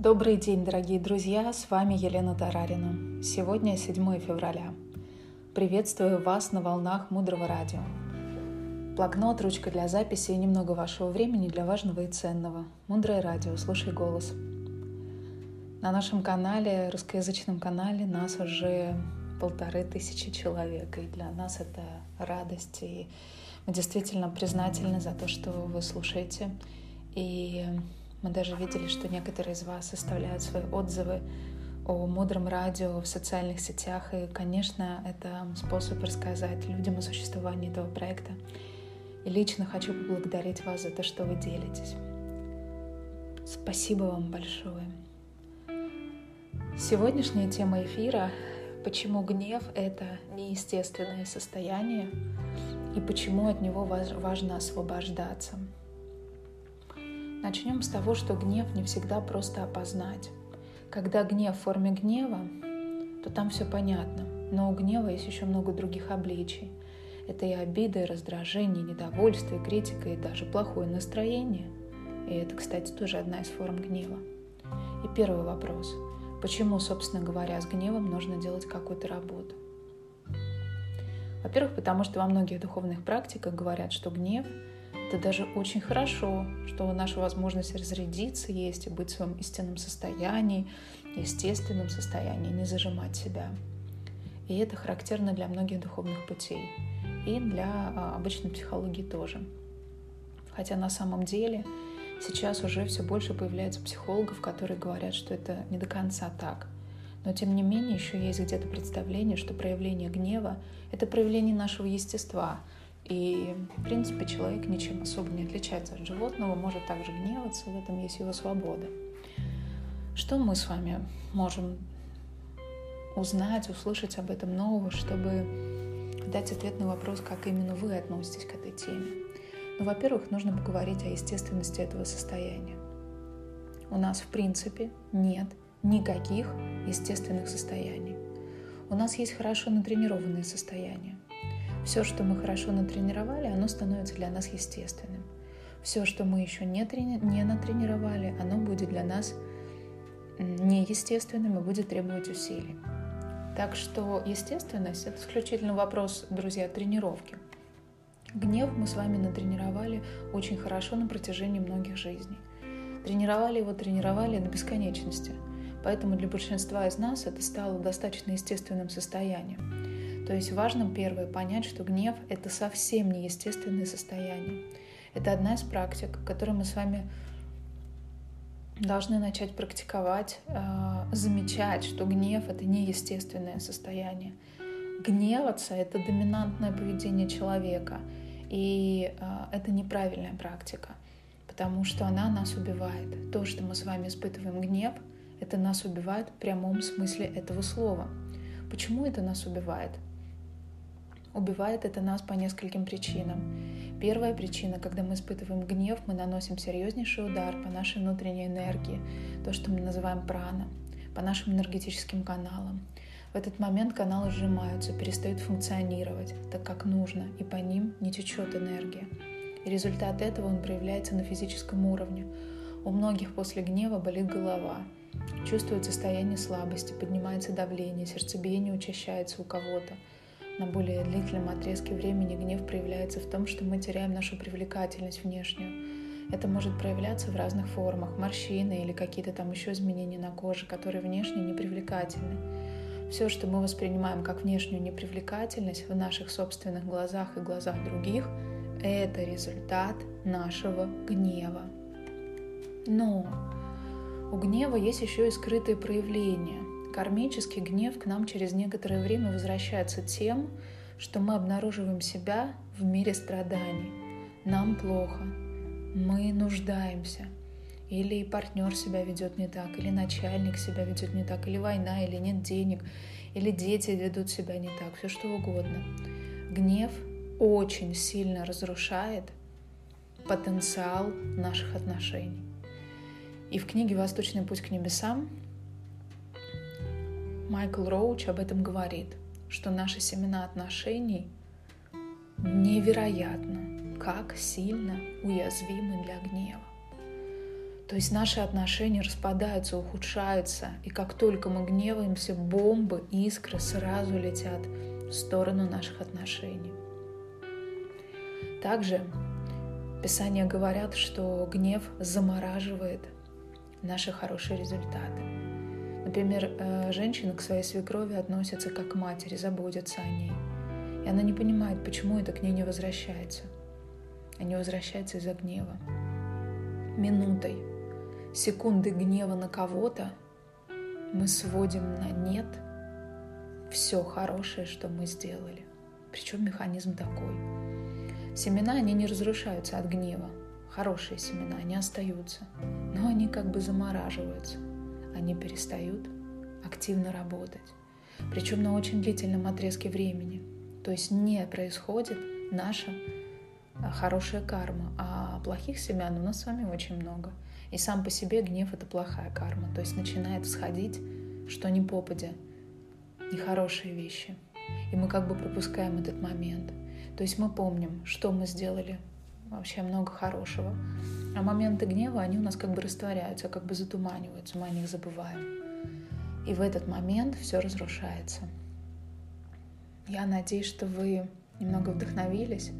Добрый день, дорогие друзья! С вами Елена Тарарина. Сегодня 7 февраля. Приветствую вас на волнах Мудрого Радио. Блокнот, ручка для записи и немного вашего времени для важного и ценного. Мудрое Радио, слушай голос. На нашем канале, русскоязычном канале, нас уже полторы тысячи человек, и для нас это радость, и мы действительно признательны за то, что вы слушаете. И мы даже видели, что некоторые из вас оставляют свои отзывы о мудром радио в социальных сетях. И, конечно, это способ рассказать людям о существовании этого проекта. И лично хочу поблагодарить вас за то, что вы делитесь. Спасибо вам большое. Сегодняшняя тема эфира — почему гнев — это неестественное состояние и почему от него важно освобождаться — Начнем с того, что гнев не всегда просто опознать. Когда гнев в форме гнева, то там все понятно. Но у гнева есть еще много других обличий. Это и обида, и раздражение, и недовольство, и критика, и даже плохое настроение. И это, кстати, тоже одна из форм гнева. И первый вопрос. Почему, собственно говоря, с гневом нужно делать какую-то работу? Во-первых, потому что во многих духовных практиках говорят, что гнев это даже очень хорошо, что наша возможность разрядиться есть и быть в своем истинном состоянии, естественном состоянии, не зажимать себя. И это характерно для многих духовных путей и для а, обычной психологии тоже. Хотя на самом деле сейчас уже все больше появляется психологов, которые говорят, что это не до конца так. Но тем не менее еще есть где-то представление, что проявление гнева — это проявление нашего естества — и, в принципе, человек ничем особо не отличается от животного, может также гневаться, в этом есть его свобода. Что мы с вами можем узнать, услышать об этом нового, чтобы дать ответ на вопрос, как именно вы относитесь к этой теме? Ну, во-первых, нужно поговорить о естественности этого состояния. У нас, в принципе, нет никаких естественных состояний. У нас есть хорошо натренированные состояния. Все, что мы хорошо натренировали, оно становится для нас естественным. Все, что мы еще не, трени- не натренировали, оно будет для нас неестественным и будет требовать усилий. Так что естественность — это исключительно вопрос, друзья, тренировки. Гнев мы с вами натренировали очень хорошо на протяжении многих жизней. Тренировали его, тренировали до бесконечности. Поэтому для большинства из нас это стало достаточно естественным состоянием. То есть важно первое понять, что гнев — это совсем не естественное состояние. Это одна из практик, которую мы с вами должны начать практиковать, э, замечать, что гнев — это не естественное состояние. Гневаться — это доминантное поведение человека, и э, это неправильная практика, потому что она нас убивает. То, что мы с вами испытываем гнев, это нас убивает в прямом смысле этого слова. Почему это нас убивает? Убивает это нас по нескольким причинам. Первая причина, когда мы испытываем гнев, мы наносим серьезнейший удар по нашей внутренней энергии, то, что мы называем прана, по нашим энергетическим каналам. В этот момент каналы сжимаются, перестают функционировать так, как нужно, и по ним не течет энергия. И результат этого он проявляется на физическом уровне. У многих после гнева болит голова, чувствует состояние слабости, поднимается давление, сердцебиение учащается у кого-то – на более длительном отрезке времени гнев проявляется в том, что мы теряем нашу привлекательность внешнюю. Это может проявляться в разных формах, морщины или какие-то там еще изменения на коже, которые внешне непривлекательны. Все, что мы воспринимаем как внешнюю непривлекательность в наших собственных глазах и глазах других, это результат нашего гнева. Но у гнева есть еще и скрытые проявления. Кармический гнев к нам через некоторое время возвращается тем, что мы обнаруживаем себя в мире страданий. Нам плохо, мы нуждаемся, или партнер себя ведет не так, или начальник себя ведет не так, или война, или нет денег, или дети ведут себя не так, все что угодно. Гнев очень сильно разрушает потенциал наших отношений. И в книге «Восточный путь к небесам» Майкл Роуч об этом говорит, что наши семена отношений невероятно, как сильно уязвимы для гнева. То есть наши отношения распадаются, ухудшаются, и как только мы гневаемся, бомбы, искры сразу летят в сторону наших отношений. Также Писания говорят, что гнев замораживает наши хорошие результаты. Например, э, женщина к своей свекрови относится как к матери, заботится о ней. И она не понимает, почему это к ней не возвращается. А не возвращается из-за гнева. Минутой, секунды гнева на кого-то мы сводим на нет все хорошее, что мы сделали. Причем механизм такой. Семена, они не разрушаются от гнева. Хорошие семена, они остаются. Но они как бы замораживаются. Они перестают активно работать. Причем на очень длительном отрезке времени. То есть не происходит наша а, хорошая карма, а плохих семян у нас с вами очень много. И сам по себе гнев — это плохая карма. То есть начинает всходить, что не попадя, нехорошие вещи. И мы как бы пропускаем этот момент. То есть мы помним, что мы сделали вообще много хорошего. А моменты гнева, они у нас как бы растворяются, как бы затуманиваются, мы о них забываем. И в этот момент все разрушается. Я надеюсь, что вы немного вдохновились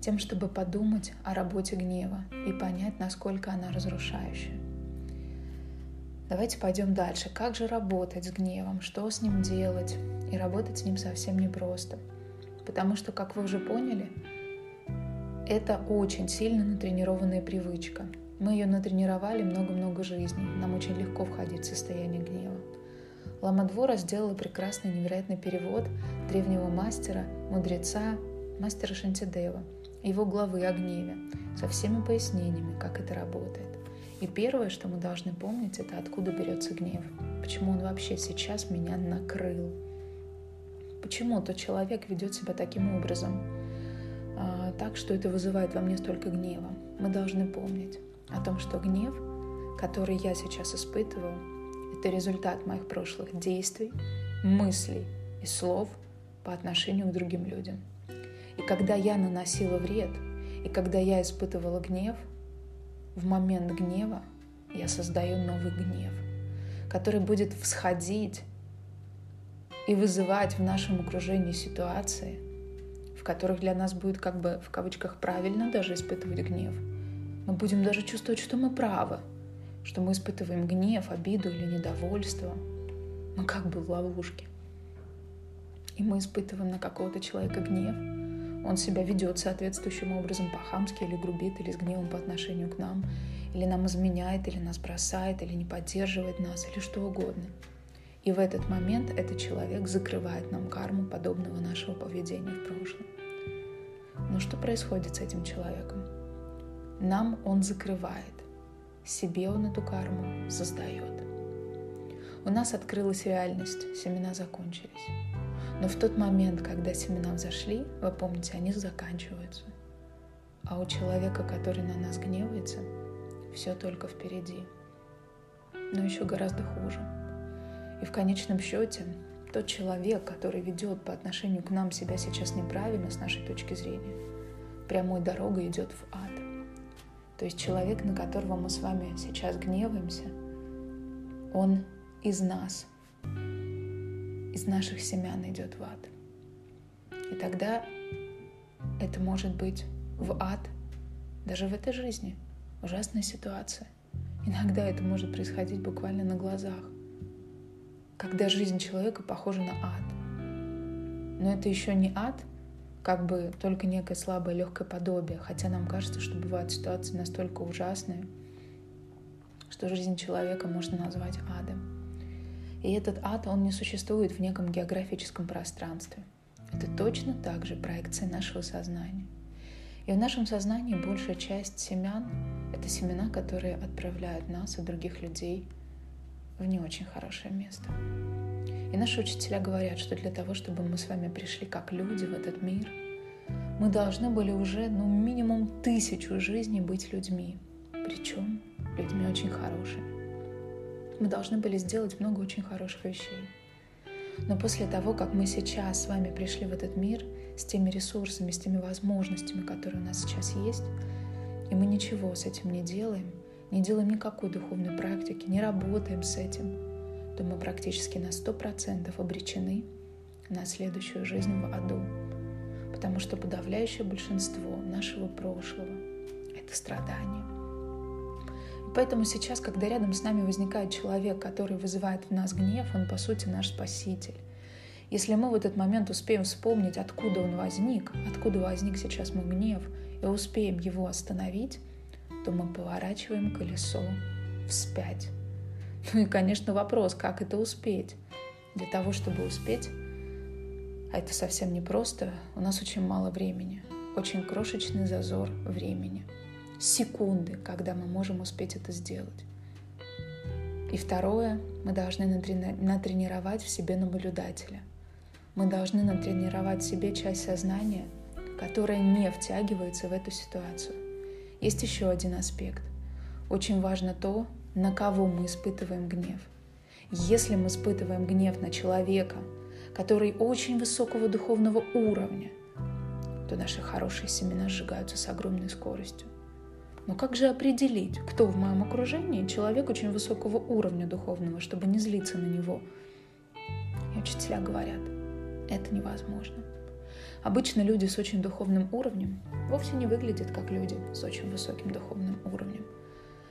тем, чтобы подумать о работе гнева и понять, насколько она разрушающая. Давайте пойдем дальше. Как же работать с гневом? Что с ним делать? И работать с ним совсем непросто. Потому что, как вы уже поняли, это очень сильно натренированная привычка. Мы ее натренировали много-много жизней. Нам очень легко входить в состояние гнева. Ламадвора сделала прекрасный, невероятный перевод древнего мастера, мудреца, мастера Шантидева, его главы о гневе, со всеми пояснениями, как это работает. И первое, что мы должны помнить, это откуда берется гнев. Почему он вообще сейчас меня накрыл. Почему тот человек ведет себя таким образом, так, что это вызывает во мне столько гнева. Мы должны помнить о том, что гнев, который я сейчас испытываю, это результат моих прошлых действий, мыслей и слов по отношению к другим людям. И когда я наносила вред, и когда я испытывала гнев – в момент гнева я создаю новый гнев, который будет всходить и вызывать в нашем окружении ситуации, в которых для нас будет как бы в кавычках правильно даже испытывать гнев. Мы будем даже чувствовать, что мы правы, что мы испытываем гнев, обиду или недовольство. Мы как бы в ловушке. И мы испытываем на какого-то человека гнев, он себя ведет соответствующим образом по-хамски или грубит, или с гневом по отношению к нам, или нам изменяет, или нас бросает, или не поддерживает нас, или что угодно. И в этот момент этот человек закрывает нам карму подобного нашего поведения в прошлом. Но что происходит с этим человеком? Нам он закрывает, себе он эту карму создает. У нас открылась реальность, семена закончились. Но в тот момент, когда семена взошли, вы помните, они заканчиваются. А у человека, который на нас гневается, все только впереди. Но еще гораздо хуже. И в конечном счете, тот человек, который ведет по отношению к нам себя сейчас неправильно с нашей точки зрения, прямой дорогой идет в ад. То есть человек, на которого мы с вами сейчас гневаемся, он из нас, из наших семян идет в ад. И тогда это может быть в ад даже в этой жизни. Ужасная ситуация. Иногда это может происходить буквально на глазах, когда жизнь человека похожа на ад. Но это еще не ад, как бы только некое слабое легкое подобие, хотя нам кажется, что бывают ситуации настолько ужасные, что жизнь человека можно назвать адом. И этот ад, он не существует в неком географическом пространстве. Это точно так же проекция нашего сознания. И в нашем сознании большая часть семян — это семена, которые отправляют нас и других людей в не очень хорошее место. И наши учителя говорят, что для того, чтобы мы с вами пришли как люди в этот мир, мы должны были уже, ну, минимум тысячу жизней быть людьми. Причем людьми очень хорошими мы должны были сделать много очень хороших вещей. Но после того, как мы сейчас с вами пришли в этот мир с теми ресурсами, с теми возможностями, которые у нас сейчас есть, и мы ничего с этим не делаем, не делаем никакой духовной практики, не работаем с этим, то мы практически на 100% обречены на следующую жизнь в аду. Потому что подавляющее большинство нашего прошлого — это страдание. И поэтому сейчас, когда рядом с нами возникает человек, который вызывает в нас гнев, он, по сути, наш спаситель. Если мы в этот момент успеем вспомнить, откуда он возник, откуда возник сейчас мой гнев, и успеем его остановить, то мы поворачиваем колесо вспять. Ну и, конечно, вопрос, как это успеть. Для того, чтобы успеть, а это совсем непросто, у нас очень мало времени, очень крошечный зазор времени. Секунды, когда мы можем успеть это сделать. И второе, мы должны натренировать в себе наблюдателя. Мы должны натренировать в себе часть сознания, которая не втягивается в эту ситуацию. Есть еще один аспект. Очень важно то, на кого мы испытываем гнев. Если мы испытываем гнев на человека, который очень высокого духовного уровня, то наши хорошие семена сжигаются с огромной скоростью. Но как же определить, кто в моем окружении человек очень высокого уровня духовного, чтобы не злиться на него? И учителя говорят, это невозможно. Обычно люди с очень духовным уровнем вовсе не выглядят как люди с очень высоким духовным уровнем.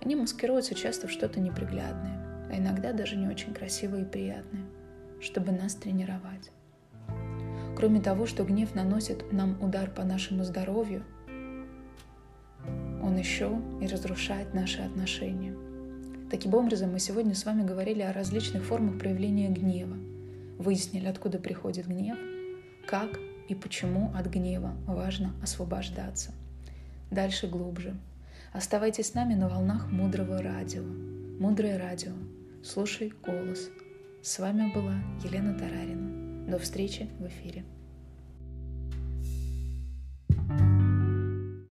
Они маскируются часто в что-то неприглядное, а иногда даже не очень красивое и приятное, чтобы нас тренировать. Кроме того, что гнев наносит нам удар по нашему здоровью, он еще и разрушает наши отношения. Таким образом, мы сегодня с вами говорили о различных формах проявления гнева, выяснили, откуда приходит гнев, как и почему от гнева важно освобождаться. Дальше глубже. Оставайтесь с нами на волнах мудрого радио. Мудрое радио. Слушай голос. С вами была Елена Тарарина. До встречи в эфире.